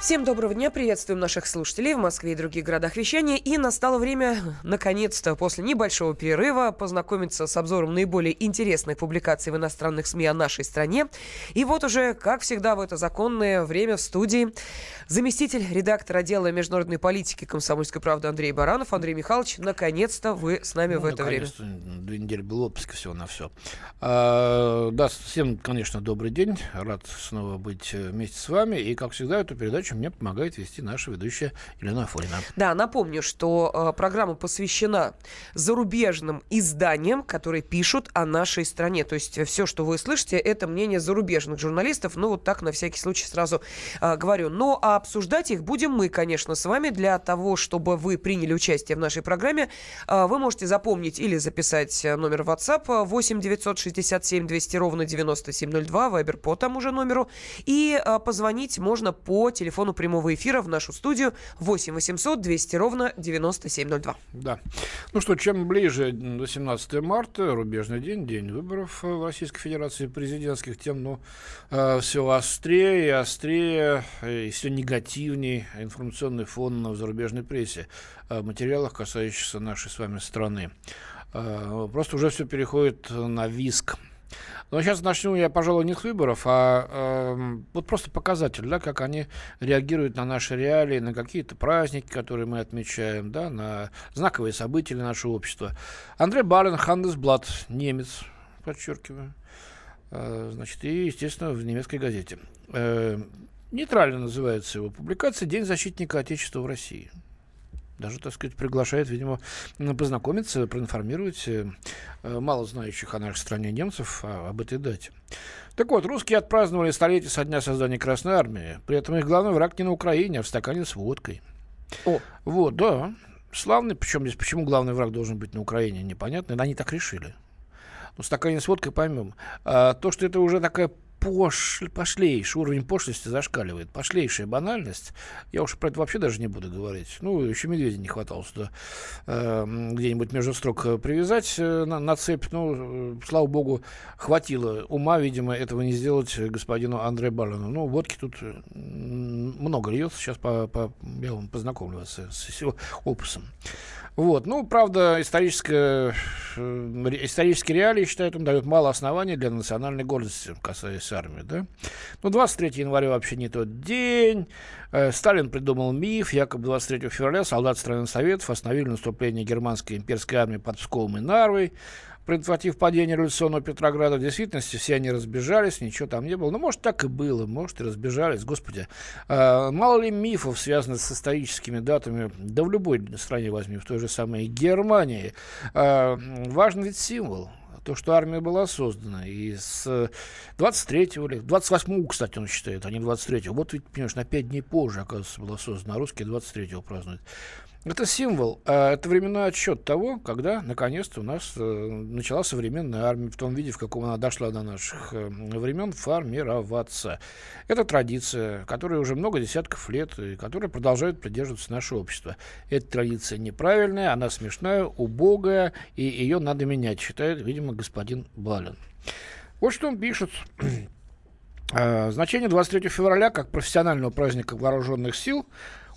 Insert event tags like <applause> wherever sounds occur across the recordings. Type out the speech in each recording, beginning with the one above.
Всем доброго дня, приветствуем наших слушателей в Москве и других городах вещания. И настало время, наконец-то, после небольшого перерыва, познакомиться с обзором наиболее интересных публикаций в иностранных СМИ о нашей стране. И вот уже, как всегда, в это законное время в студии заместитель редактора отдела международной политики комсомольской правды Андрей Баранов. Андрей Михайлович, наконец-то вы с нами ну, в это время. Две недели был отпуск, всего на все. А, да, всем, конечно, добрый день. Рад снова быть э, вместе с вами. И, как всегда, эту передачу передачу мне помогает вести наша ведущая Елена Афонина. Да, напомню, что э, программа посвящена зарубежным изданиям, которые пишут о нашей стране. То есть все, что вы слышите, это мнение зарубежных журналистов. Ну, вот так на всякий случай сразу э, говорю. Но а обсуждать их будем мы, конечно, с вами. Для того, чтобы вы приняли участие в нашей программе, э, вы можете запомнить или записать номер WhatsApp 8 967 200 ровно 9702, вайбер по тому же номеру. И э, позвонить можно по телефону телефону прямого эфира в нашу студию 8 800 200 ровно 9702. Да. Ну что, чем ближе до 17 марта, рубежный день, день выборов в Российской Федерации президентских, тем ну, э, все острее и острее, и все негативнее информационный фон в зарубежной прессе, в материалах, касающихся нашей с вами страны. Э, просто уже все переходит на виск но сейчас начну я, пожалуй, не с выборов, а э, вот просто показатель, да, как они реагируют на наши реалии, на какие-то праздники, которые мы отмечаем, да, на знаковые события для нашего общества. Андрей Бален, Хандесблат, немец, подчеркиваю, э, значит, и, естественно, в немецкой газете. Э, нейтрально называется его публикация «День защитника Отечества в России» даже, так сказать, приглашает, видимо, познакомиться, проинформировать э, мало знающих о нашей стране немцев а, об этой дате. Так вот, русские отпраздновали столетие со дня создания Красной Армии. При этом их главный враг не на Украине, а в стакане с водкой. О. Вот, да. Славный, причем здесь почему главный враг должен быть на Украине, непонятно. Они так решили. Ну, стакане с водкой поймем. А, то, что это уже такая пош... пошлейший уровень пошлости зашкаливает. Пошлейшая банальность. Я уж про это вообще даже не буду говорить. Ну, еще медведя не хватало сюда э, где-нибудь между строк э, привязать э, на, на цепь. Ну, э, слава богу, хватило ума, видимо, этого не сделать господину Андре Балину. Ну, водки тут э, много льется. Сейчас по, по, я вам познакомлю вас с, с его опусом. Вот. Ну, правда, историческое, э, исторические реалии, считают, он дает мало оснований для национальной гордости, касаясь армии. Да? Ну, 23 января вообще не тот день. Э, Сталин придумал миф, якобы 23 февраля солдат страны Советов остановили наступление германской имперской армии под Псковом и Нарвой предотвратив падение революционного Петрограда. В действительности все они разбежались, ничего там не было. Ну, может, так и было, может, и разбежались. Господи, э, мало ли мифов, связанных с историческими датами, да в любой стране возьми, в той же самой Германии. Э, важен ведь символ то, что армия была создана. И с 23-го или 28-го, кстати, он считает, а не 23-го. Вот ведь, понимаешь, на 5 дней позже, оказывается, была создана, а русские 23-го празднуют. Это символ, а это временной отсчет того, когда наконец-то у нас э, начала современная армия в том виде, в каком она дошла до наших э, времен, формироваться. Это традиция, которая уже много десятков лет и которая продолжает придерживаться наше общество. Эта традиция неправильная, она смешная, убогая, и ее надо менять, считает, видимо, господин Балин. Вот что он пишет. <clears throat> А, значение 23 февраля как профессионального праздника вооруженных сил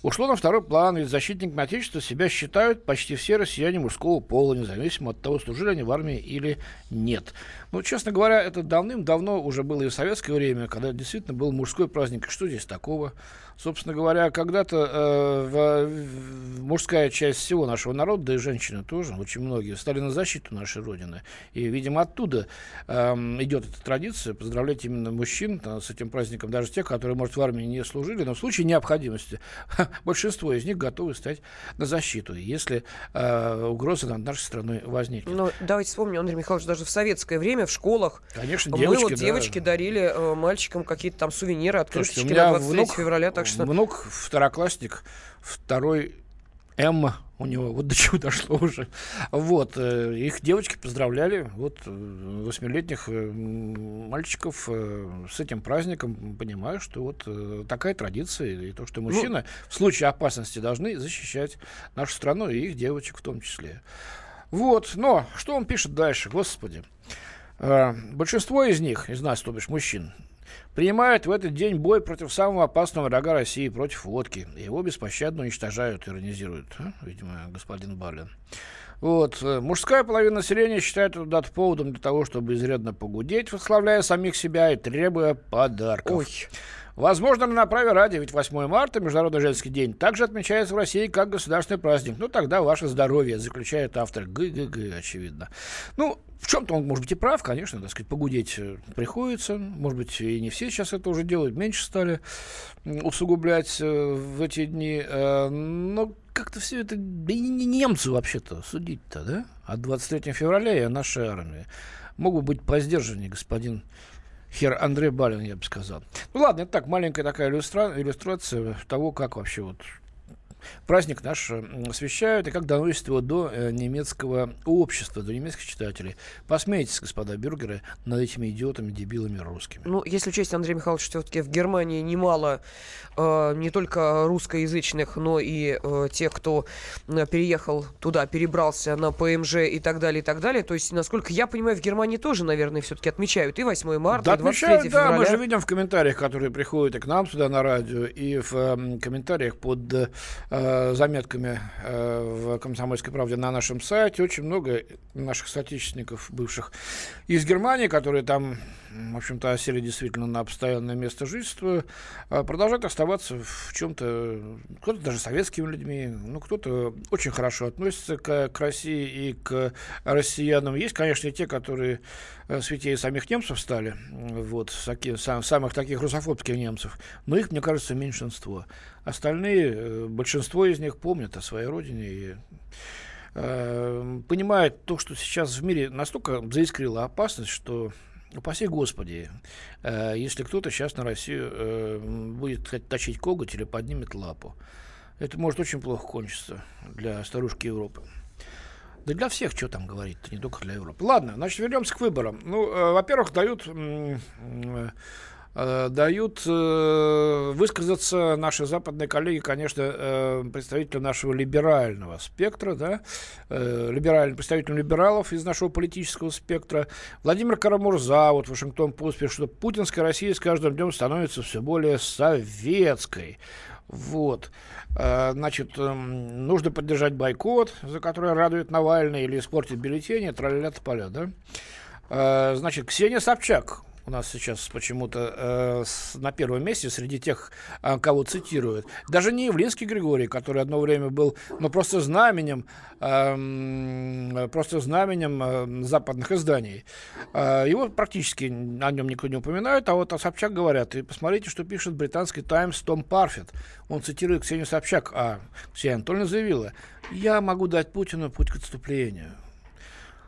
ушло на второй план, ведь защитниками Отечества себя считают почти все россияне мужского пола, независимо от того, служили они в армии или нет. Ну, честно говоря, это давным-давно уже было и в советское время, когда действительно был мужской праздник. Что здесь такого? Собственно говоря, когда-то э, мужская часть всего нашего народа, да и женщины тоже, очень многие, стали на защиту нашей Родины. И, видимо, оттуда э, идет эта традиция поздравлять именно мужчин э, с этим праздником, даже тех, которые, может, в армии не служили, но в случае необходимости <laughs> большинство из них готовы стать на защиту, если э, угроза над нашей страной возникнет. Ну, давайте вспомним, Андрей Михайлович, даже в советское время в школах Конечно, девочки, мы вот да. девочки дарили э, мальчикам какие-то там сувениры, открыточки Слушайте, на 23 внук, февраля, так что... Внук второклассник, второй М у него, вот до чего дошло уже. Вот, э, их девочки поздравляли, вот, э, восьмилетних э, мальчиков с этим праздником, понимаю, что вот такая традиция, и то, что ну, мужчины ну, в случае опасности должны защищать нашу страну и их девочек в том числе. Вот, но что он пишет дальше, господи. Э, большинство из них, из нас, то бишь мужчин, принимают в этот день бой против самого опасного врага России, против водки. Его беспощадно уничтожают, иронизирует, а? видимо, господин Балин. Вот. Э, мужская половина населения считает эту дату поводом для того, чтобы изрядно погудеть, восславляя самих себя и требуя подарков. Ой. Возможно, на праве ради, ведь 8 марта, Международный женский день, также отмечается в России как государственный праздник. Ну, тогда ваше здоровье, заключает автор ГГГ, очевидно. Ну, в чем-то он, может быть, и прав, конечно, так сказать, погудеть э, приходится. Может быть, и не все сейчас это уже делают, меньше стали усугублять э, в эти дни. Э, но как-то все это... Да и не немцы вообще-то судить-то, да? От 23 февраля и нашей армии. Могут быть по господин Хер Андрей Балин, я бы сказал. Ну ладно, это так, маленькая такая иллюстра... иллюстрация того, как вообще вот праздник наш освещают и как доносит его до э, немецкого общества, до немецких читателей. Посмейтесь, господа бюргеры, над этими идиотами, дебилами русскими. Ну, если учесть, Андрей Михайлович, все-таки в Германии немало э, не только русскоязычных, но и э, тех, кто э, переехал туда, перебрался на ПМЖ и так далее, и так далее. То есть, насколько я понимаю, в Германии тоже, наверное, все-таки отмечают и 8 марта, да, и 23 отмечают, февраля. Да, мы же видим в комментариях, которые приходят и к нам сюда на радио, и в э, комментариях под э, Э, заметками э, в «Комсомольской правде» на нашем сайте. Очень много наших соотечественников, бывших из Германии, которые там, в общем-то, осели действительно на постоянное место жительства, э, продолжают оставаться в чем-то, кто-то даже советскими людьми, ну, кто-то очень хорошо относится к, к России и к россиянам. Есть, конечно, и те, которые святее самих немцев стали, вот, таки, сам, самых таких русофобских немцев, но их, мне кажется, меньшинство. Остальные, э, большинство из них помнят о своей родине и э, понимают то, что сейчас в мире настолько заискрила опасность, что Упаси Господи, э, если кто-то сейчас на Россию э, будет точить коготь или поднимет лапу. Это может очень плохо кончиться для старушки Европы. Да для всех, что там говорить, не только для Европы. Ладно, значит, вернемся к выборам. Ну, э, во-первых, дают Э, дают э, высказаться наши западные коллеги, конечно, э, представители нашего либерального спектра, да, либеральный представитель либералов из нашего политического спектра. Владимир Карамурза, вот Вашингтон Пост пишет, что путинская Россия с каждым днем становится все более советской. Вот. Значит, эм, нужно поддержать бойкот, за который радует Навальный, или испортить бюллетени, траля поля, да. Значит, Ксения Собчак, у нас сейчас почему-то э, на первом месте среди тех, э, кого цитируют. Даже не Явлинский Григорий, который одно время был, ну, просто знаменем, э, просто знаменем э, западных изданий. Э, его практически о нем никто не упоминает, а вот о Собчак говорят. И посмотрите, что пишет британский Таймс Том Парфет. Он цитирует Ксению Собчак, а Ксения Анатольевна заявила, «Я могу дать Путину путь к отступлению».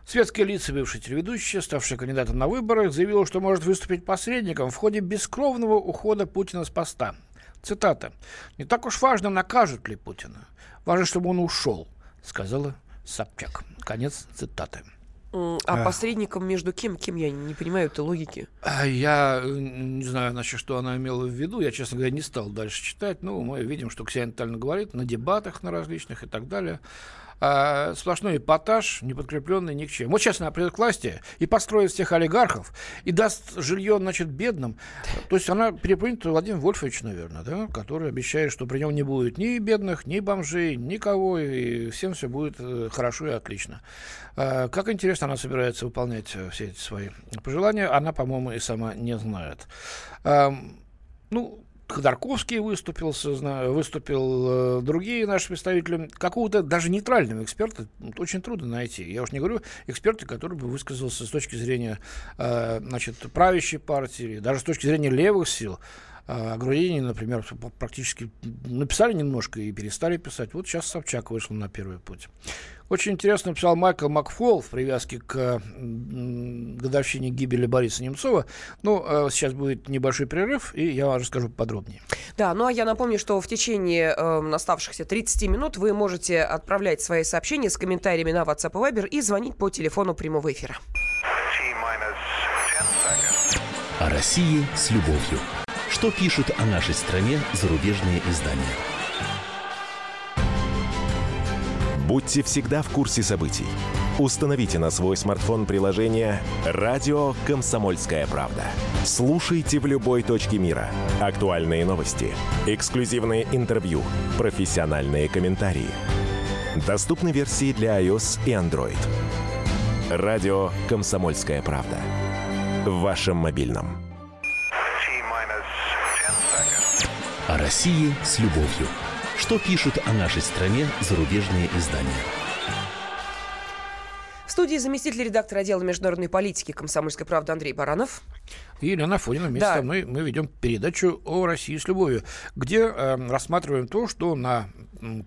Светские лица, бывшие телеведущие, ставшие кандидатом на выборы, заявила, что может выступить посредником в ходе бескровного ухода Путина с поста. Цитата. «Не так уж важно, накажут ли Путина. Важно, чтобы он ушел», сказала Собчак. Конец цитаты. А, посредником между кем? Кем я не понимаю этой логики. А, я не знаю, значит, что она имела в виду. Я, честно говоря, не стал дальше читать. Ну, мы видим, что Ксения Анатольевна говорит на дебатах на различных и так далее а, сплошной эпатаж, не подкрепленный ни к чему. Вот сейчас она придет к власти и построит всех олигархов, и даст жилье, значит, бедным. То есть она переплюнет Владимир Вольфович, наверное, да, который обещает, что при нем не будет ни бедных, ни бомжей, никого, и всем все будет э, хорошо и отлично. А, как интересно она собирается выполнять э, все эти свои пожелания, она, по-моему, и сама не знает. Ну, Ходорковский выступил, выступил э, другие наши представители. Какого-то даже нейтрального эксперта очень трудно найти. Я уж не говорю эксперта, который бы высказался с точки зрения э, значит, правящей партии, даже с точки зрения левых сил. А Грудинин, например, практически написали немножко и перестали писать. Вот сейчас Собчак вышел на первый путь. Очень интересно написал Майкл Макфол в привязке к годовщине гибели Бориса Немцова. Ну, э, сейчас будет небольшой перерыв, и я вам расскажу подробнее. Да, ну а я напомню, что в течение э, оставшихся 30 минут вы можете отправлять свои сообщения с комментариями на WhatsApp и Viber и звонить по телефону прямого эфира. О России с любовью. Что пишут о нашей стране зарубежные издания? Будьте всегда в курсе событий. Установите на свой смартфон приложение «Радио Комсомольская правда». Слушайте в любой точке мира. Актуальные новости, эксклюзивные интервью, профессиональные комментарии. Доступны версии для iOS и Android. «Радио Комсомольская правда». В вашем мобильном. О России с любовью. Что пишут о нашей стране зарубежные издания? В студии заместитель редактора отдела международной политики комсомольской правды Андрей Баранов. И Елена Афонина вместе Да. со мной мы ведем передачу о России с любовью, где э, рассматриваем то, что на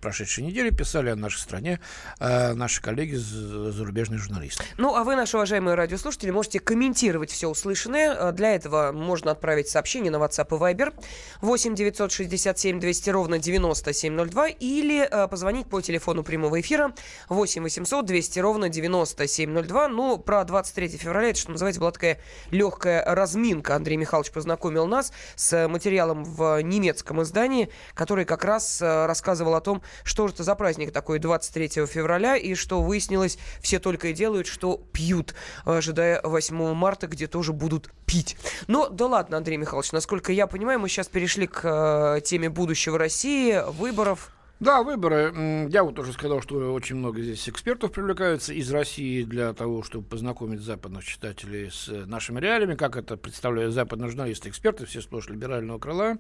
прошедшей неделе писали о нашей стране э, наши коллеги, зарубежные журналисты. Ну, а вы, наши уважаемые радиослушатели, можете комментировать все услышанное. А Для этого можно отправить сообщение на WhatsApp и Viber 8 967 200 ровно 9702 или э, позвонить по телефону прямого эфира 8 800 200 ровно 9702. Ну, про 23 февраля, это, что называется, была такая легкая разминка. Андрей Михайлович познакомил нас с материалом в немецком издании, который как раз э, рассказывал о том, что же это за праздник такой 23 февраля, и что выяснилось, все только и делают, что пьют, ожидая 8 марта, где тоже будут пить. Но да ладно, Андрей Михайлович, насколько я понимаю, мы сейчас перешли к э, теме будущего России, выборов. Да, выборы. Я вот уже сказал, что очень много здесь экспертов привлекаются из России для того, чтобы познакомить западных читателей с э, нашими реалиями, как это представляют западные журналисты, эксперты, все сплошь либерального крыла.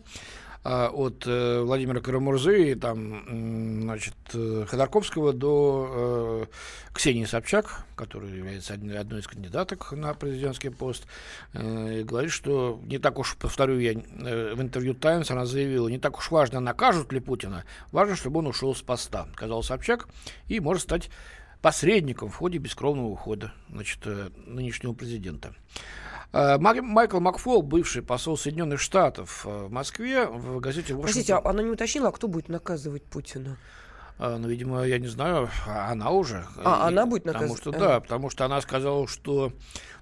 А, От э, Владимира Карамурзы и там, значит, э, Ходорковского до э, Ксении Собчак, которая является одной, из кандидаток на президентский пост, говорит, что не так уж, повторю я, в интервью Таймс она заявила, не так уж важно, накажут ли Путина, важно, чтобы он ушел с поста, сказал Собчак, и может стать посредником в ходе бескровного ухода значит, э, нынешнего президента. Э, Майкл Макфол, бывший посол Соединенных Штатов э, в Москве, в газете Простите, а она не уточнила, а кто будет наказывать Путина? А, Ну, видимо, я не знаю, а она уже. А, И- она будет Потому наказывать? что, Ага. да, потому что она сказала, что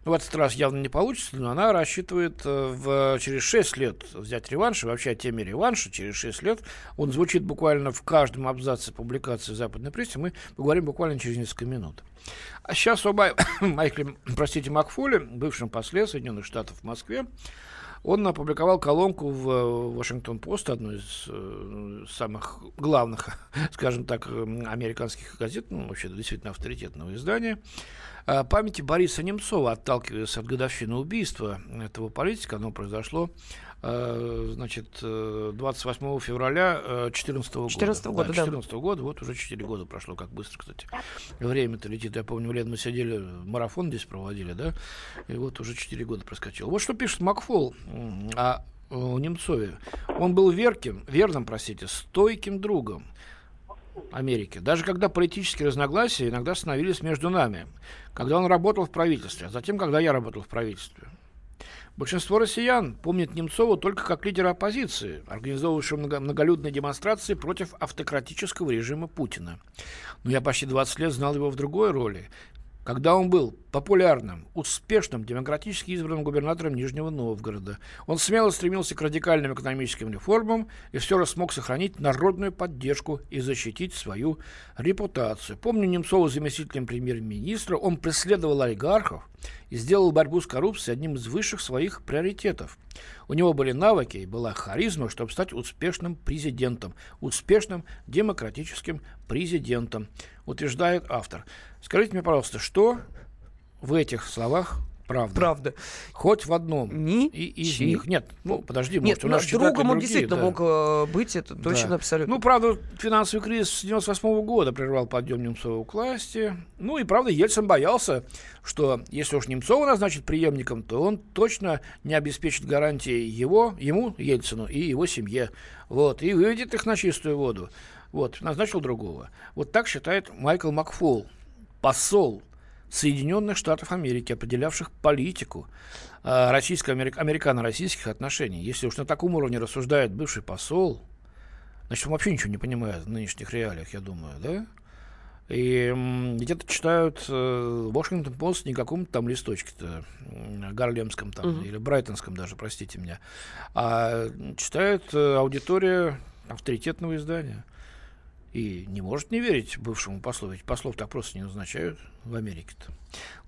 ну, в этот раз явно не получится, но она рассчитывает э, в, через 6 лет взять реванш. И вообще о теме реванша через 6 лет. Он звучит буквально в каждом абзаце публикации в западной прессе. Мы поговорим буквально через несколько минут. А сейчас о Май- <coughs> Майкле, простите, Макфоле, бывшем после Соединенных Штатов в Москве. Он опубликовал колонку в э, Вашингтон-Пост, одной из э, самых главных, <laughs> скажем так, э, американских газет, ну, вообще действительно авторитетного издания, о памяти Бориса Немцова, отталкиваясь от годовщины убийства этого политика. Оно произошло э, значит, э, 28 февраля 2014 года. 14 года, да. 14 года, вот уже 4 года прошло, как быстро, кстати. Время-то летит. Я помню, лет мы сидели, марафон здесь проводили, да, и вот уже 4 года проскочил. Вот что пишет Макфол о, о Немцове. Он был верким, верным, простите, стойким другом Америки. Даже когда политические разногласия иногда становились между нами. Когда он работал в правительстве, а затем, когда я работал в правительстве. Большинство россиян помнит Немцова только как лидера оппозиции, организовывавшего много- многолюдные демонстрации против автократического режима Путина. Но я почти 20 лет знал его в другой роли, когда он был популярным, успешным, демократически избранным губернатором Нижнего Новгорода. Он смело стремился к радикальным экономическим реформам и все же смог сохранить народную поддержку и защитить свою репутацию. Помню Немцова заместителем премьер-министра, он преследовал олигархов и сделал борьбу с коррупцией одним из высших своих приоритетов. У него были навыки и была харизма, чтобы стать успешным президентом, успешным демократическим президентом, утверждает автор. Скажите мне, пожалуйста, что в этих словах правда? Правда. Хоть в одном Ни и из чи- них. Нет, ну, подожди, Нет, может, у нас ну, другом он действительно да. мог э, быть, это Да. точно абсолютно. Ну, правда, финансовый кризис 98 года прервал подъем Немцова к власти. Ну и, правда, Ельцин боялся, что если уж Немцова назначит преемником, то он точно не обеспечит гарантии его, ему, Ельцину, и его семье. Вот, и выведет их на чистую воду. Вот, назначил другого. Вот так считает Майкл Макфол, посол Соединенных Штатов Америки, определявших политику э, российско-американо-российских отношений. Если уж на таком уровне рассуждает бывший посол, значит, он вообще ничего не понимает в нынешних реалиях, я думаю, да? И где-то читают э, Post не каком-то там листочке-то, гарлемском там, Мгм. или брайтонском даже, простите меня, а читает э, аудитория авторитетного издания. И не может не верить бывшему послу, ведь послов так просто не назначают в Америке-то.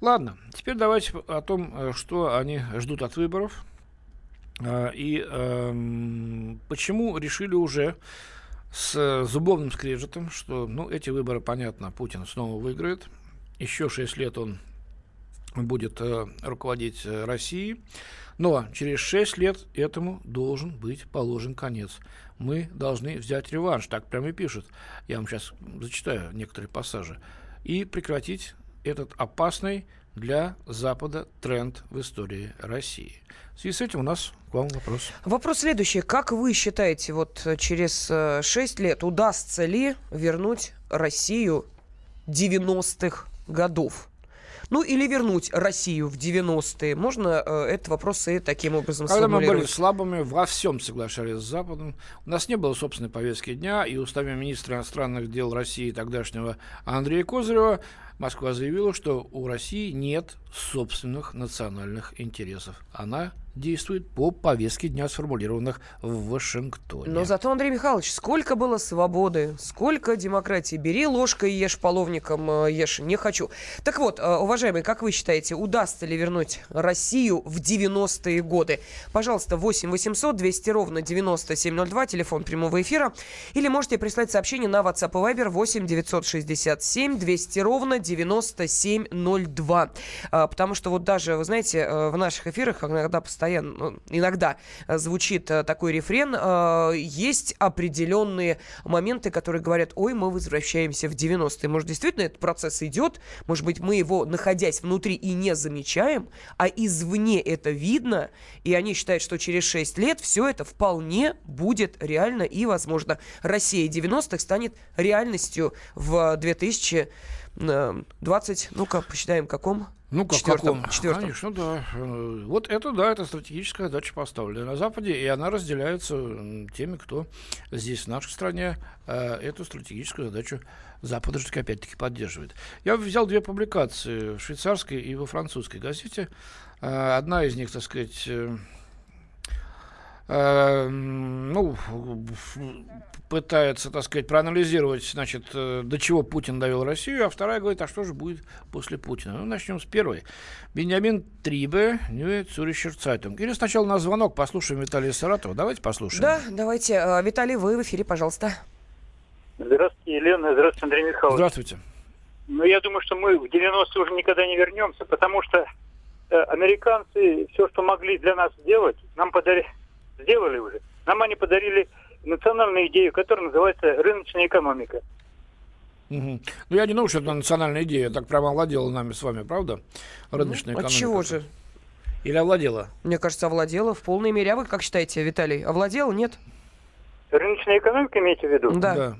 Ладно, теперь давайте о том, э, что они ждут от выборов э, и э, почему решили уже с зубовным скрежетом, что ну, эти выборы, понятно, Путин снова выиграет. Еще шесть лет он будет э, руководить э, Россией. Но через 6 лет этому должен быть положен конец. Мы должны взять реванш, так прямо и пишут. Я вам сейчас зачитаю некоторые пассажи. И прекратить этот опасный для Запада тренд в истории России. В связи с этим у нас к вам вопрос. Вопрос следующий. Как вы считаете, вот через 6 э, лет удастся ли вернуть Россию 90-х годов? Ну, или вернуть Россию в 90-е. Можно э, этот вопрос и таким образом Когда мы были слабыми, во всем соглашались с Западом. У нас не было собственной повестки дня, и устами министра иностранных дел России тогдашнего Андрея Козырева Москва заявила, что у России нет собственных национальных интересов. Она действует по повестке дня, сформулированных в Вашингтоне. Но зато, Андрей Михайлович, сколько было свободы, сколько демократии. Бери ложкой, ешь половником, э, ешь. Не хочу. Так вот, э, уважаемые, как вы считаете, удастся ли вернуть Россию в 90-е годы? Пожалуйста, 8 800 200 ровно 9702, телефон прямого эфира. Или можете прислать сообщение на WhatsApp и Viber 8 967 200 ровно 9702. А, потому что вот даже, вы знаете, э, в наших эфирах иногда постоянно, ну, иногда э, звучит э, такой рефрен, есть определенные моменты, которые говорят, ой, мы возвращаемся в 90-е. Может, действительно этот процесс идет, может быть, мы его, находясь внутри, и не замечаем, а извне это видно, и они считают, что через 6 лет все это вполне будет реально и возможно. Россия 90-х станет реальностью в 2000 20, ну-ка, посчитаем, каком? Ну, как четвертом, каком? Четвертом. Конечно, да. Э, вот это, да, это стратегическая задача поставлена на Западе, и она разделяется теми, кто здесь, в нашей стране, э, эту стратегическую задачу Запада же опять-таки поддерживает. Я взял две публикации в швейцарской и во французской газете. Э, одна из них, так сказать, ну, пытается, так сказать, проанализировать, значит, э, до чего Путин довел Россию, а вторая говорит, а что же будет после Путина. Ну, начнем с первой. Бенджамин Трибе, Neue Zürcher Zeitung. Или сначала на звонок послушаем Виталия Саратова. Давайте послушаем. Да, давайте. Э, Виталий, вы в эфире, пожалуйста. Здравствуйте, Елена. Здравствуйте, Андрей Михайлович. Здравствуйте. Ну, я думаю, что мы в 90-е уже никогда не вернемся, потому что э, американцы все, что могли для нас сделать, нам подарили, сделали уже. Нам они подарили национальную идею, которая называется рыночная экономика. Угу. Ну, я не думаю, что это национальная идея так прямо овладела нами с вами, правда? Рыночная ну, экономика. От чего же? Или овладела? Мне кажется, овладела в полной мере. А вы как считаете, Виталий? Овладела, нет? Рыночная экономика имеете в виду? Да. Да,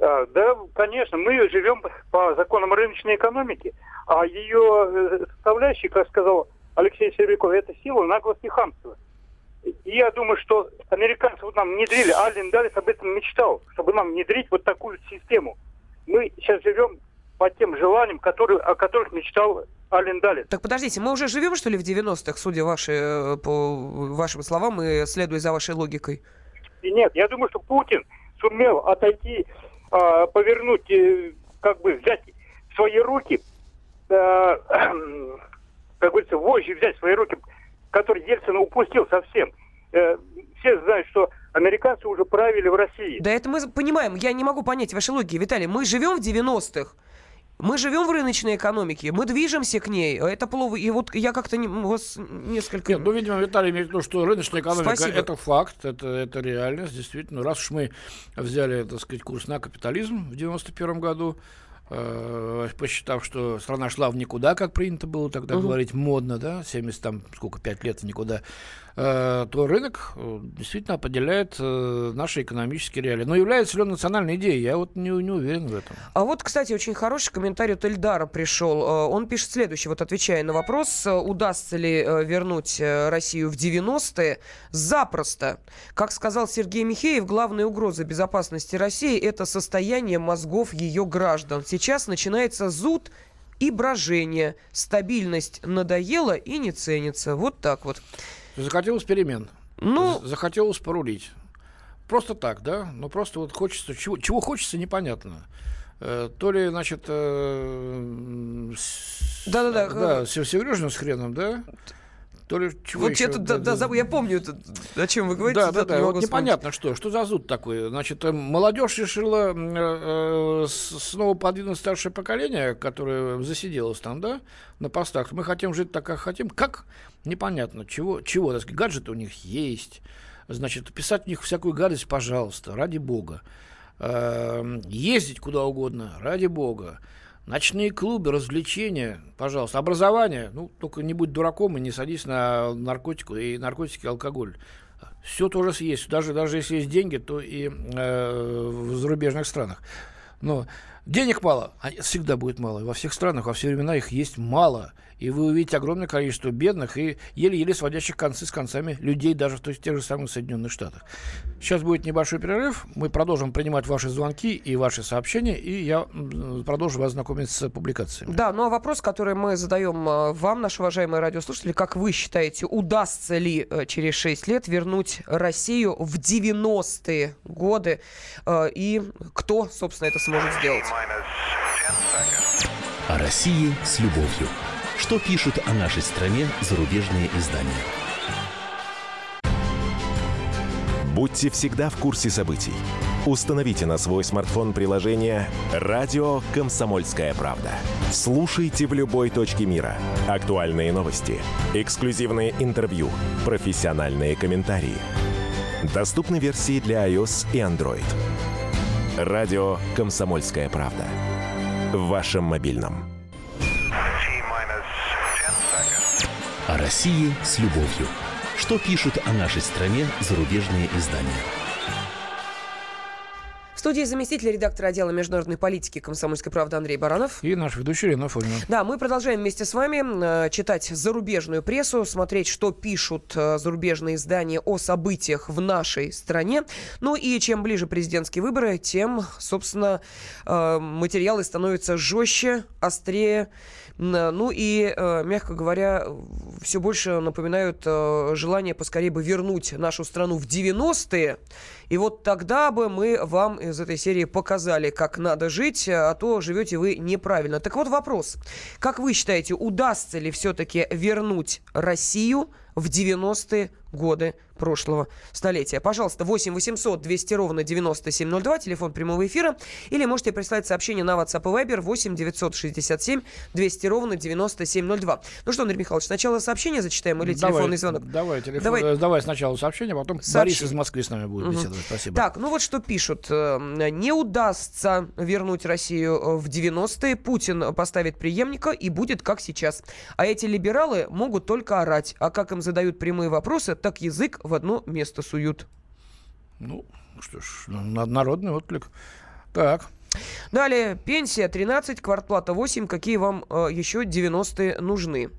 а, да конечно. Мы живем по законам рыночной экономики, а ее э, составляющие, как сказал Алексей Сербяков, это сила, наглость и хамство. И я думаю, что американцы вот нам внедрили, Аллен Даллес об этом мечтал, чтобы нам внедрить вот такую систему. Мы сейчас живем по тем желаниям, которые, о которых мечтал Ален Даллес. Так подождите, мы уже живем, что ли, в 90-х, судя ваши, э, по вашим словам и следуя за вашей логикой? И нет, я думаю, что Путин сумел отойти, э, повернуть, э, как бы взять в свои руки, э, <clears throat> как говорится, вожжи взять в свои руки который Ельцин упустил совсем. Э, все знают, что американцы уже правили в России. Да это мы понимаем. Я не могу понять вашей логики, Виталий. Мы живем в 90-х. Мы живем в рыночной экономике, мы движемся к ней. Это плохо. И вот я как-то не, вас несколько... Нет, ну, видимо, Виталий имеет в виду, что рыночная экономика Спасибо. это факт, это, это реальность, действительно. Раз уж мы взяли, так сказать, курс на капитализм в 91 году, Э, посчитав, что страна шла в никуда, как принято было тогда угу. говорить, модно, да, 70 там, сколько, 5 лет в никуда, то рынок э, действительно определяет э, наши экономические реалии. Но является ли он национальной идеей? Я вот не, не уверен в этом. А вот, кстати, очень хороший комментарий от Эльдара пришел. Он пишет следующее, вот отвечая на вопрос, удастся ли вернуть Россию в 90-е. Запросто. Как сказал Сергей Михеев, главная угроза безопасности России – это состояние мозгов ее граждан. Сейчас начинается зуд и брожение. Стабильность надоела и не ценится. Вот так вот. Захотелось перемен. Ну, Захотелось порулить. просто так, да, но просто вот хочется, чего, чего хочется, непонятно. Э, то ли, значит, э, Да-да-да. да, с Сережным с хреном, да? То ли чего Вот еще? я тут, да, да, забыл, я помню, это, о чем вы говорите. Да, да, да. не Вот непонятно, что. Что за зуд такой? Значит, э, молодежь решила э, э, снова подвинуть старшее поколение, которое засиделось там, да, на постах. Мы хотим жить так, как хотим. Как? Непонятно. Чего? Чего? Так сказать, гаджеты у них есть. Значит, писать у них всякую гадость, пожалуйста, ради бога. Эм, Ездить куда угодно, ради бога. Ночные клубы, развлечения, пожалуйста. Образование, ну, только не будь дураком и не садись на наркотику и наркотики, и алкоголь. Все тоже есть. Даже, даже если есть деньги, то и э, в зарубежных странах. Но денег мало, а всегда будет мало. Во всех странах, во все времена их есть мало. И вы увидите огромное количество бедных и еле-еле сводящих концы с концами людей даже в тех же самых Соединенных Штатах. Сейчас будет небольшой перерыв. Мы продолжим принимать ваши звонки и ваши сообщения. И я продолжу вас знакомить с публикациями. Да, ну а вопрос, который мы задаем э, вам, наши уважаемые радиослушатели, как вы считаете, удастся ли э, через 6 лет вернуть Россию в 90-е годы? Э, И кто, собственно, это сможет сделать? О России с любовью. Что пишут о нашей стране зарубежные издания? Будьте всегда в курсе событий. Установите на свой смартфон приложение «Радио Комсомольская правда». Слушайте в любой точке мира. Актуальные новости, эксклюзивные интервью, профессиональные комментарии. Доступны версии для iOS и Android. «Радио Комсомольская правда». В вашем мобильном. О России с любовью. Что пишут о нашей стране зарубежные издания? В студии заместитель редактора отдела международной политики комсомольской правды Андрей Баранов. И наш ведущий Ирина Фомина. Да, мы продолжаем вместе с вами э, читать зарубежную прессу, смотреть, что пишут э, зарубежные издания о событиях в нашей стране. Ну и чем ближе президентские выборы, тем, собственно, э, материалы становятся жестче, острее. Ну и, э, мягко говоря, все больше напоминают э, желание поскорее бы вернуть нашу страну в 90-е. И вот тогда бы мы вам из этой серии показали, как надо жить, а то живете вы неправильно. Так вот вопрос. Как вы считаете, удастся ли все-таки вернуть Россию в 90-е годы прошлого столетия. Пожалуйста, 8 800 200 ровно 9702, телефон прямого эфира. Или можете прислать сообщение на WhatsApp и Viber 8 967 200 ровно 9702. Ну что, Андрей Михайлович, сначала сообщение зачитаем или Давай, телефонный звонок? Давай, телефон, Давай. э, давай сначала сообщение, потом Борис Сообщение. из Москвы с нами будет Мгм. беседовать. Спасибо. Так, ну вот что пишут. Э, Не удастся вернуть Россию э, в 90-е. Путин поставит преемника и будет как сейчас. А эти либералы могут только орать. А как им задают прямые вопросы, так язык в одно место суют. Ну, что ж, на- народный отклик. Так, Далее, пенсия 13, квартплата 8. Какие вам э, еще 90-е нужны?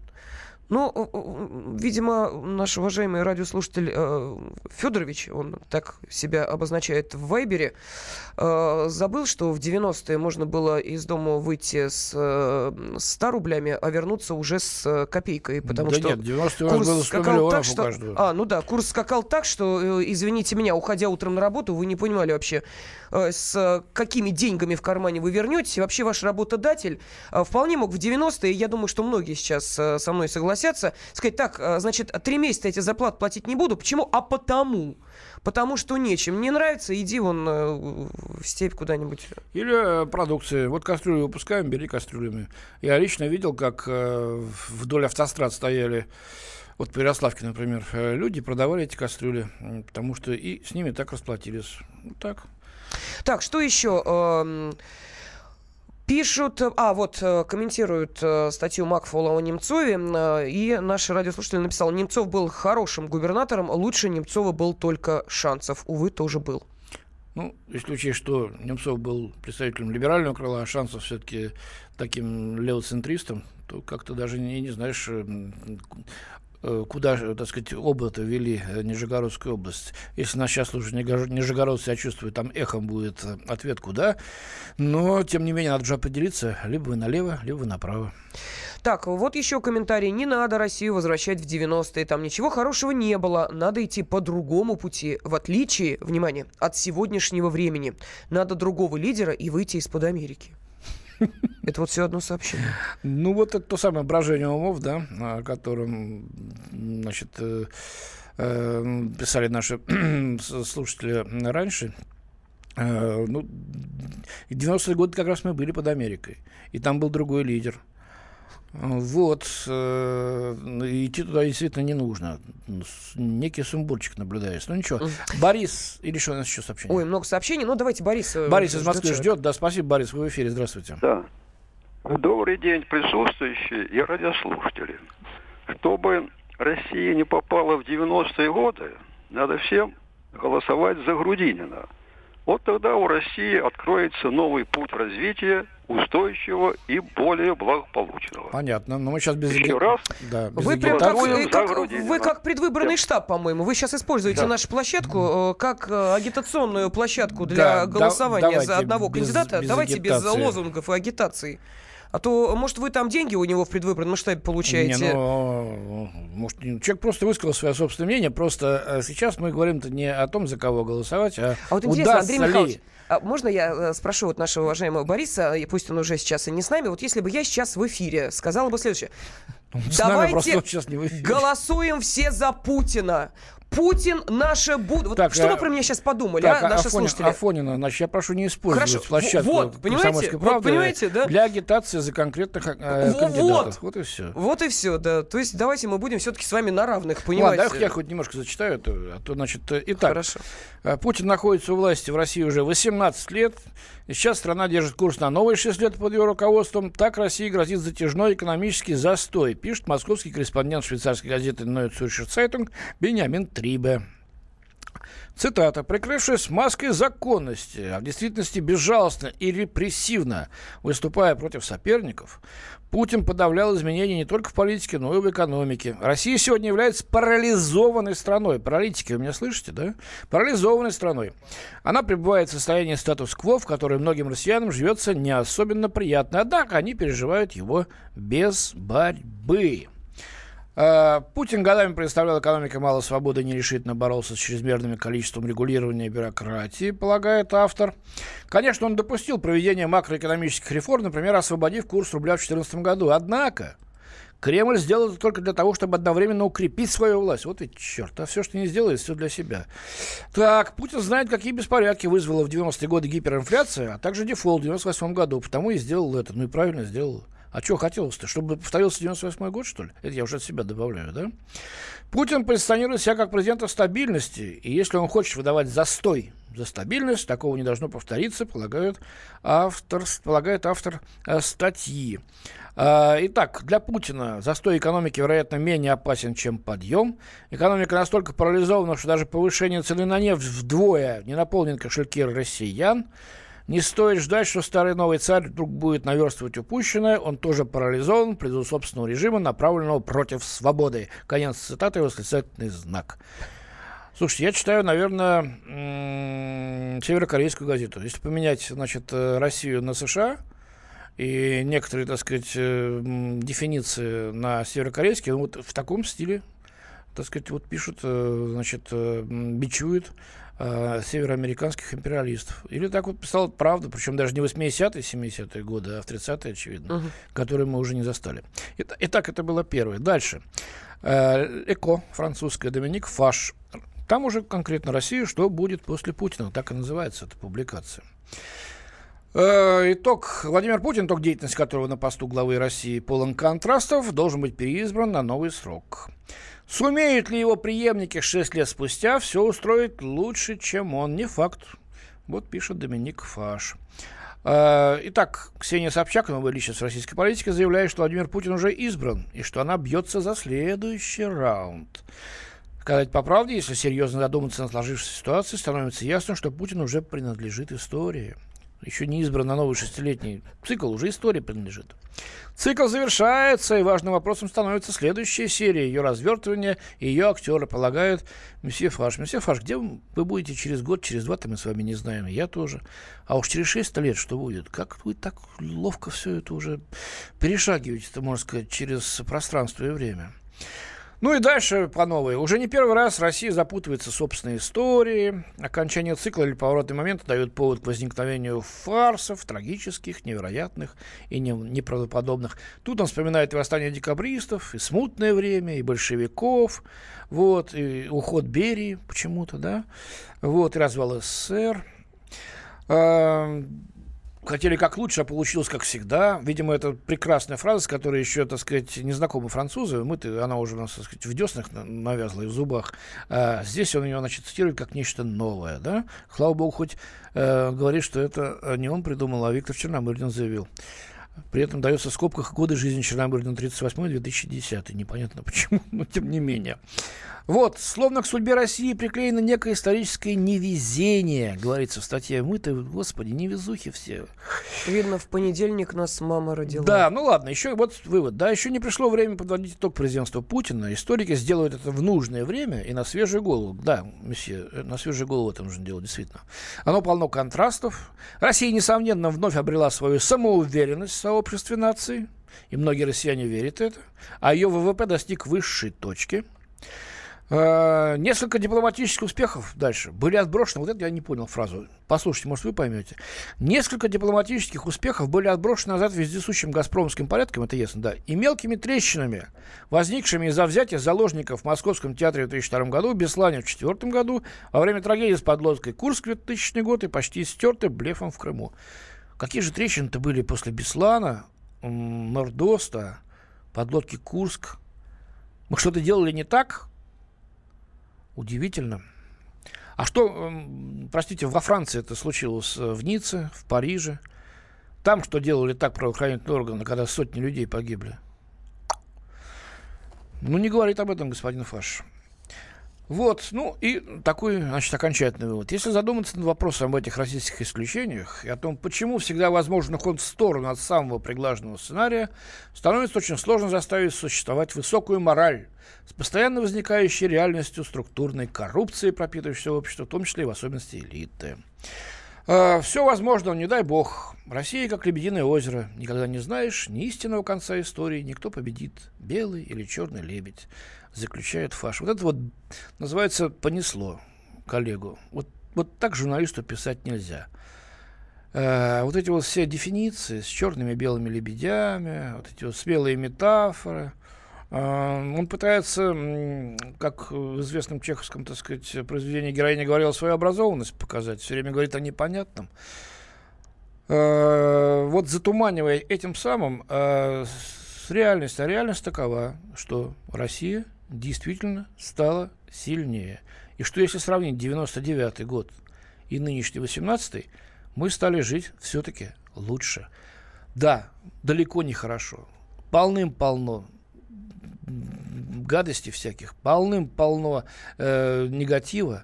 Ну, видимо, наш уважаемый радиослушатель э, Федорович, он так себя обозначает в Вайбере, э, забыл, что в 90-е можно было из дома выйти с э, 100 рублями, а вернуться уже с э, копейкой, потому да что... нет, 90 у нас Курс было 100 скакал так, что... А, ну да, курс скакал так, что, э, извините меня, уходя утром на работу, вы не понимали вообще, э, с какими деньгами в кармане вы вернетесь. Вообще ваш работодатель вполне мог в 90-е, я думаю, что многие сейчас со мной согласятся, сказать, так, э, значит, три месяца эти зарплаты платить не буду. Почему? А потому. Потому что нечем. Не нравится, иди вон э, в степь куда-нибудь. Или э, продукции. Вот кастрюли выпускаем, бери кастрюлями. Я лично видел, как вдоль автострад стояли, вот по Ярославке, например, люди продавали эти кастрюли, потому что и с ними так расплатились. Вот так. Так, что еще? Пишут, э, а вот э, комментируют э, статью Макфола о Немцове, и наш радиослушатель написал, Немцов был хорошим губернатором, лучше Немцова был только Шанцев, увы, тоже был. Ну, если учесть, что Немцов был представителем либерального крыла, а Шансов все-таки таким левоцентристом, то как-то даже не, не знаешь, куда, же, так сказать, оба-то вели э, Нижегородскую область. Если нас сейчас слушают Нижегород- нижегородцы, себя чувствуют, там эхом будет э, ответ куда. Но, тем не менее, надо же определиться, либо вы налево, либо вы направо. Так, вот еще комментарий. Не надо Россию возвращать в 90-е. Там ничего хорошего не было. Надо идти по другому пути. В отличие, внимание, от сегодняшнего времени. Надо другого лидера и выйти из-под Америки. Это вот все одно сообщение. Ну, вот это то самое брожение умов, да, о котором, значит, э, э, писали наши <clears throat> слушатели раньше. Э, ну, 90-е годы как раз мы были под Америкой. И там был другой лидер. Вот. Э, идти туда действительно не нужно. Некий сумбурчик наблюдается. Ну ничего. Борис, или что у нас еще сообщение? Ой, много сообщений. Ну, давайте Борис. э, Борис из Москвы человек. ждет. Да, спасибо, Борис, вы в эфире. Здравствуйте. Да. Добрый день, присутствующие и радиослушатели. Чтобы Россия не попала в 90-е годы, надо всем голосовать за Грудинина. Вот тогда у России откроется новый путь развития, устойчивого и более благополучного. Понятно. Но мы сейчас без Еще раз. Да, без Вы прям как, э, как- вы как предвыборный штаб, по-моему. Вы сейчас используете Да. нашу площадку э, как э, агитационную площадку для Да, да- голосования давайте за одного без- кандидата. без Давайте без агитации. лозунгов и агитации. А то, может, вы там деньги у него в предвыборном штабе получаете. Не, ну, может, человек просто высказал свое собственное мнение. Просто э, сейчас мы говорим-то не о том, за кого голосовать, а, А вот интересно, Андрей Михайлович, ли... а можно я э, спрошу вот нашего уважаемого Бориса, пусть он уже сейчас и не с нами, вот если бы я сейчас в эфире сказала бы следующее. Давайте сейчас не в эфире. голосуем все за Путина. Путин наше будущее. Вот Так, что а- вы про меня сейчас подумали, Так, а, а наши Афонин- слушатели? Афонина, значит, я прошу не использовать Хорошо, площадку вот, понимаете? «Комсомольской Вот правды» понимаете, да? для агитации за конкретных э, кандидатов. вот. Вот и все. Вот и все, да. То есть давайте мы будем все-таки с вами на равных, Ладно, понимаете? дай я хоть немножко зачитаю, это, а то, значит, э, итак, Хорошо. э, Путин находится у власти в России уже 18 лет, и сейчас страна держит курс на новые 6 лет под его руководством. Так России грозит затяжной экономический застой, пишет московский корреспондент швейцарской газеты Neue Zürcher Zeitung Бениамин Трибе. Цитата. «Прикрывшись маской законности, а в действительности безжалостно и репрессивно выступая против соперников, Путин подавлял изменения не только в политике, но и в экономике. Россия сегодня является парализованной страной. Паралитики, вы меня слышите, да? Парализованной страной. Она пребывает в состоянии статус-кво, в котором многим россиянам живется не особенно приятно. Однако они переживают его без борьбы. Э, Путин годами представлял экономике мало свободы, нерешительно боролся с чрезмерным количеством регулирования и бюрократии, полагает автор. Конечно, он допустил проведение макроэкономических реформ, например, освободив курс рубля в 2014 году. Однако Кремль сделал это только для того, чтобы одновременно укрепить свою власть. Вот ведь черт, а все, что не сделает, все для себя. Так, Путин знает, какие беспорядки вызвала в 90-е годы гиперинфляция, а также дефолт в 98 году. Потому и сделал это. Ну и правильно сделал. А что хотелось-то? Чтобы повторился 98 год, что ли? Это я уже от себя добавляю, да? Путин позиционирует себя как президента стабильности. И если он хочет выдавать застой за стабильность, такого не должно повториться, полагает автор, полагает автор э, статьи. А, Итак, для Путина застой экономики, вероятно, менее опасен, чем подъем. Экономика настолько парализована, что даже повышение цены на нефть вдвое не наполнит кошельки россиян. Не стоит ждать, что старый новый царь вдруг будет наверстывать упущенное. Он тоже парализован ввиду собственного режима, направленного против свободы. Конец цитаты, восклицательный знак. Слушайте, я читаю, наверное, северокорейскую газету. Если поменять, значит, э, Россию на США и некоторые, так сказать, э, дефиниции на северокорейский, ну, вот в таком стиле, так сказать, вот пишут, э, значит, бичуют э, североамериканских империалистов. Или так вот писал «Правда», причем даже не 80-е, 70-е годы, а в 30-е, очевидно, Мгм. которые мы уже не застали. Ит- Итак, это было первое. Дальше. Э, ЭКО, французская, Доминик Фаш. Там уже конкретно Россия, что будет после Путина. Так и называется эта публикация. Э, Итог. Владимир Путин, итог деятельности которого на посту главы России полон контрастов, должен быть переизбран на новый срок. Сумеют ли его преемники 6 лет спустя все устроить лучше, чем он? Не факт. Вот пишет Доминик Фаш. Э, Итак, Ксения Собчак, новая личность российской политики, заявляет, что Владимир Путин уже избран, и что она бьется за следующий раунд. Сказать по правде, если серьезно задуматься над сложившейся ситуацией, становится ясно, что Путин уже принадлежит истории. Еще не избран на новый шестилетний цикл, уже история принадлежит. Цикл завершается, и важным вопросом становится следующая серия, ее развертывание, и ее актеры полагают месье Фаш. Месье Фаш, где вы будете через год, через два-то мы с вами не знаем, я тоже. А уж через шесть лет что будет? Как вы так ловко все это уже перешагиваете, можно сказать, через пространство и время? Ну и дальше по новой. Уже не первый раз Россия запутывается в собственной истории. Окончание цикла или поворотный момент дает повод к возникновению фарсов, трагических, невероятных и не, неправдоподобных. Тут он вспоминает и восстание декабристов, и смутное время, и большевиков, вот, и уход Берии почему-то, да, вот, и развал СССР. Хотели как лучше, а получилось как всегда. Видимо, это прекрасная фраза, с которой еще, так сказать, незнакомы французы. Мы-то, она уже у нас, так сказать, в деснах навязла и в зубах. А здесь он ее, значит, цитирует как нечто новое, да. Слава богу, хоть э, говорит, что это не он придумал, а Виктор Черномырдин заявил. При этом дается в скобках годы жизни Черномырдина 38-2010. Непонятно <laughs> почему, но тем не менее. Вот, словно к судьбе России приклеено некое историческое невезение, говорится в статье. Мы-то, господи, невезухи все. Видно, в понедельник нас мама родила. Да, ну ладно, еще вот вывод. Да, еще не пришло время подводить итог президентства Путина. Историки сделают это в нужное время и на свежую голову. Да, месье, э, на свежую голову это нужно делать, действительно. Оно полно контрастов. Россия, несомненно, вновь обрела свою самоуверенность в сообществе наций. И многие россияне верят в это. А ее ВВП достиг высшей точки – Э, несколько дипломатических успехов дальше были отброшены. Вот это я не понял фразу. Послушайте, может, вы поймете. Несколько дипломатических успехов были отброшены назад вездесущим газпромским порядком, это ясно, да, и мелкими трещинами, возникшими из-за взятия заложников в Московском театре в 2002 году, в Беслане в 2004 году, во время трагедии с подлодкой Курск в 2000 год и почти стерты блефом в Крыму. Какие же трещины-то были после Беслана, Нордоста, подлодки Курск? Мы что-то делали не так? Удивительно. А что, эм, простите, во Франции это случилось, э, в Ницце, в Париже? Там что делали так правоохранительные органы, когда сотни людей погибли? Ну, не говорит об этом господин Фаш. Вот, ну и такой, значит, окончательный вывод. Если задуматься над вопросом об этих российских исключениях и о том, почему всегда возможен ход в сторону от самого приглаженного сценария, становится очень сложно заставить существовать высокую мораль с постоянно возникающей реальностью структурной коррупции, пропитывающей общество, в том числе и в особенности элиты. Uh, все возможно, не дай бог. Россия как лебединое озеро. Никогда не знаешь ни истинного конца истории, никто победит, белый или черный лебедь заключает фаш. Вот это вот называется «понесло» коллегу. Вот, вот так журналисту писать нельзя. Э, вот эти вот все дефиниции с черными и белыми лебедями, вот эти вот смелые метафоры. Э, он пытается, как в известном чеховском, так сказать, произведении героиня говорила, свою образованность показать. Все время говорит о непонятном. Э, вот затуманивая этим самым э, реальность. А реальность такова, что Россия действительно стала сильнее. И что если сравнить 99 год и нынешний 18 мы стали жить все-таки лучше. Да, далеко не хорошо. Полным-полно гадостей всяких, полным-полно э, негатива,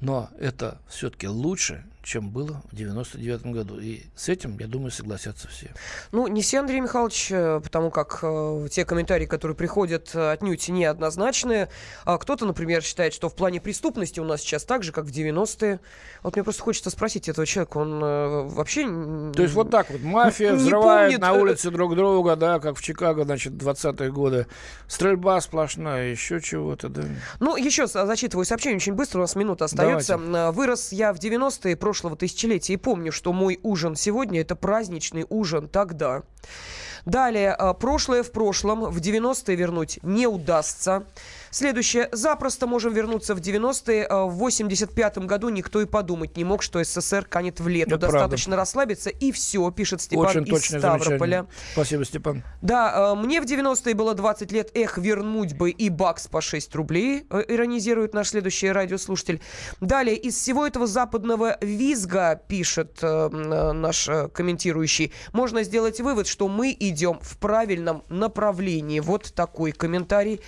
но это все-таки лучше, чем было в 99 году. И с этим, я думаю, согласятся все. Ну, не все, Андрей Михайлович, э, потому как э, те комментарии, которые приходят, э, отнюдь неоднозначные. А кто-то, например, считает, что в плане преступности у нас сейчас так же, как в 90-е. Вот мне просто хочется спросить этого человека, он э, вообще... То есть вот так вот, мафия взрывает помнит... на э, улице друг друга, да, как в Чикаго, значит, 20-е годы. Стрельба сплошная, еще чего-то, да. Ну, еще зачитываю сообщение очень быстро, у нас минута остается. Давайте. Вырос я в 90-е, прошлого тысячелетия. И помню, что мой ужин сегодня – это праздничный ужин тогда. Далее, а, прошлое в прошлом, в 90-е вернуть не удастся. Следующее. Запросто можем вернуться в 90-е. А, в 85-м году никто и подумать не мог, что СССР канет в лету. Это Достаточно правда. расслабиться, и все, пишет Степан Очень из Ставрополя. Замечание. Спасибо, Степан. Да, а, мне в 90-е было 20 лет. Эх, вернуть бы и бакс по 6 рублей, э, иронизирует наш следующий радиослушатель. Далее, из всего этого западного визга, пишет э, наш э, комментирующий, можно сделать вывод, что мы идем в правильном направлении. Вот такой комментарий.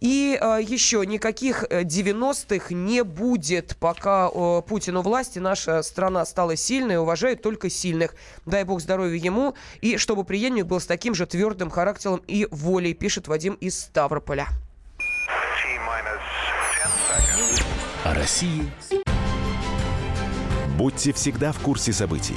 И э, еще никаких 90-х не будет, пока э, Путин у власти. Наша страна стала сильной, уважает только сильных. Дай бог здоровья ему. И чтобы преемник был с таким же твердым характером и волей, пишет Вадим из Ставрополя. О России Будьте всегда в курсе событий.